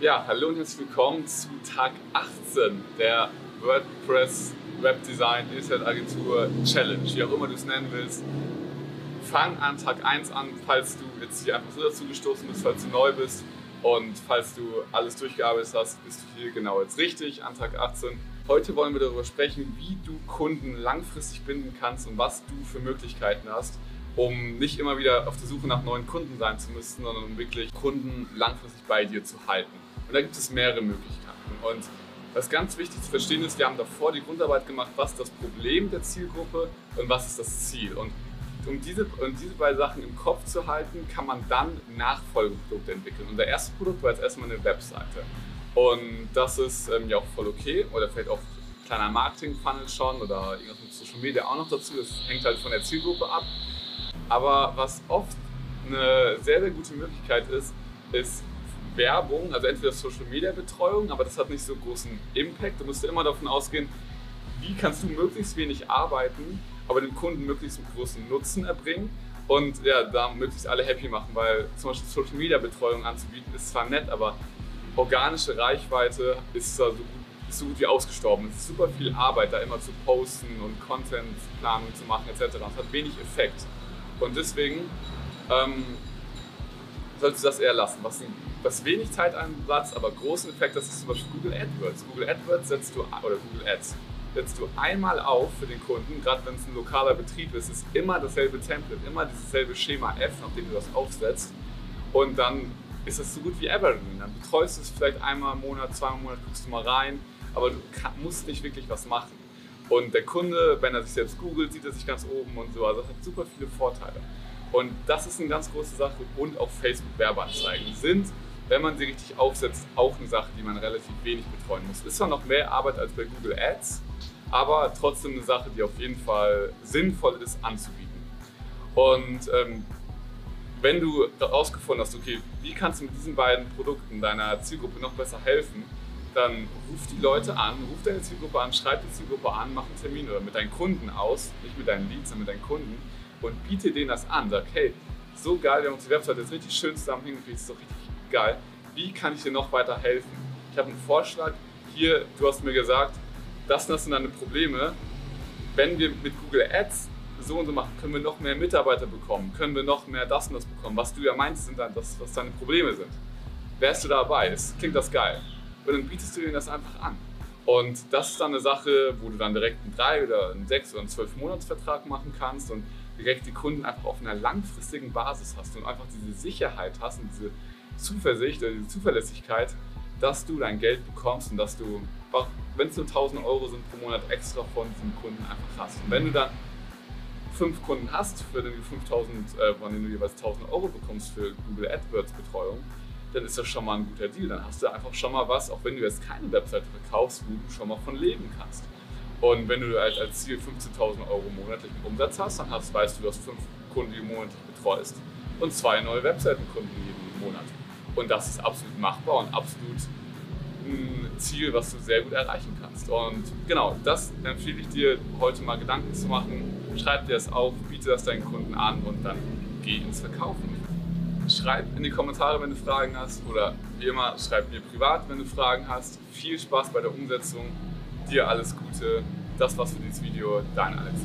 Ja, hallo und herzlich willkommen zu Tag 18 der WordPress Webdesign Internet Agentur Challenge, wie auch immer du es nennen willst. Fang an Tag 1 an, falls du jetzt hier einfach so dazu gestoßen bist, falls du neu bist und falls du alles durchgearbeitet hast, bist du hier genau jetzt richtig an Tag 18. Heute wollen wir darüber sprechen, wie du Kunden langfristig binden kannst und was du für Möglichkeiten hast, um nicht immer wieder auf der Suche nach neuen Kunden sein zu müssen, sondern um wirklich Kunden langfristig bei dir zu halten. Und da gibt es mehrere Möglichkeiten. Und was ganz wichtig zu verstehen ist, wir haben davor die Grundarbeit gemacht, was ist das Problem der Zielgruppe und was ist das Ziel. Und um diese, um diese beiden Sachen im Kopf zu halten, kann man dann Nachfolgeprodukte entwickeln. Und das erste Produkt war jetzt erstmal eine Webseite. Und das ist ähm, ja auch voll okay. Oder vielleicht auch ein kleiner Marketing-Funnel schon oder irgendwas mit Social Media auch noch dazu. Das hängt halt von der Zielgruppe ab. Aber was oft eine sehr, sehr gute Möglichkeit ist, ist Werbung, also entweder Social Media Betreuung, aber das hat nicht so großen Impact. Du musst immer davon ausgehen, wie kannst du möglichst wenig arbeiten, aber dem Kunden möglichst großen Nutzen erbringen und ja, da möglichst alle happy machen, weil zum Beispiel Social Media Betreuung anzubieten ist zwar nett, aber organische Reichweite ist so gut, ist so gut wie ausgestorben. Es ist super viel Arbeit, da immer zu posten und Contentplanung zu machen etc. Es hat wenig Effekt. Und deswegen ähm, solltest du das eher lassen. Was, was wenig Zeiteinsatz, aber großen Effekt, das ist zum Beispiel Google AdWords. Google AdWords setzt du, oder Google Ads, setzt du einmal auf für den Kunden, gerade wenn es ein lokaler Betrieb ist, ist immer dasselbe Template, immer dieses selbe Schema F, nachdem du das aufsetzt. Und dann ist das so gut wie Evergreen. Dann betreust du es vielleicht einmal im Monat, zweimal im Monat, guckst du mal rein, aber du musst nicht wirklich was machen. Und der Kunde, wenn er sich selbst googelt, sieht er sich ganz oben und so. Also das hat super viele Vorteile. Und das ist eine ganz große Sache. Und auch Facebook-Werbeanzeigen sind, wenn man sie richtig aufsetzt, auch eine Sache, die man relativ wenig betreuen muss. Ist zwar noch mehr Arbeit als bei Google Ads, aber trotzdem eine Sache, die auf jeden Fall sinnvoll ist anzubieten. Und ähm, wenn du herausgefunden hast, okay, wie kannst du mit diesen beiden Produkten deiner Zielgruppe noch besser helfen, dann ruf die Leute an, ruf deine Zielgruppe an, schreib die Zielgruppe an, mach einen Termin oder mit deinen Kunden aus, nicht mit deinen Leads, sondern mit deinen Kunden und biete denen das an. Sag, hey, so geil, wir haben unsere Website jetzt richtig schön zusammen hingekriegt, ist doch richtig geil. Wie kann ich dir noch weiter helfen? Ich habe einen Vorschlag. Hier, du hast mir gesagt, das das sind deine Probleme. Wenn wir mit Google Ads so und so machen, können wir noch mehr Mitarbeiter bekommen, können wir noch mehr das und das bekommen, was du ja meinst, sind dann das, was deine Probleme sind. Wärst du dabei? Ist, klingt das geil? Und dann bietest du denen das einfach an. Und das ist dann eine Sache, wo du dann direkt einen drei oder einen sechs oder einen zwölf Monatsvertrag machen kannst und direkt die Kunden einfach auf einer langfristigen Basis hast und einfach diese Sicherheit hast und diese Zuversicht oder diese Zuverlässigkeit, dass du dein Geld bekommst und dass du, wenn es nur 1000 Euro sind pro Monat, extra von diesem Kunden einfach hast. Und wenn du dann fünf Kunden hast, für den du 5000, äh, von denen du jeweils 1000 Euro bekommst für Google AdWords Betreuung, dann ist das schon mal ein guter Deal. Dann hast du einfach schon mal was, auch wenn du jetzt keine Webseite verkaufst, wo du schon mal von leben kannst. Und wenn du als, als Ziel 15.000 Euro monatlichen Umsatz hast, dann hast, weißt du, du hast fünf Kunden, die du monatlich betreust und zwei neue Webseitenkunden jeden Monat. Und das ist absolut machbar und absolut ein Ziel, was du sehr gut erreichen kannst. Und genau, das empfehle ich dir, heute mal Gedanken zu machen. Schreib dir das auf, biete das deinen Kunden an und dann geh ins Verkaufen. Schreib in die Kommentare, wenn du Fragen hast oder wie immer, schreib mir privat, wenn du Fragen hast. Viel Spaß bei der Umsetzung. Dir alles Gute. Das war's für dieses Video. Dein Alex.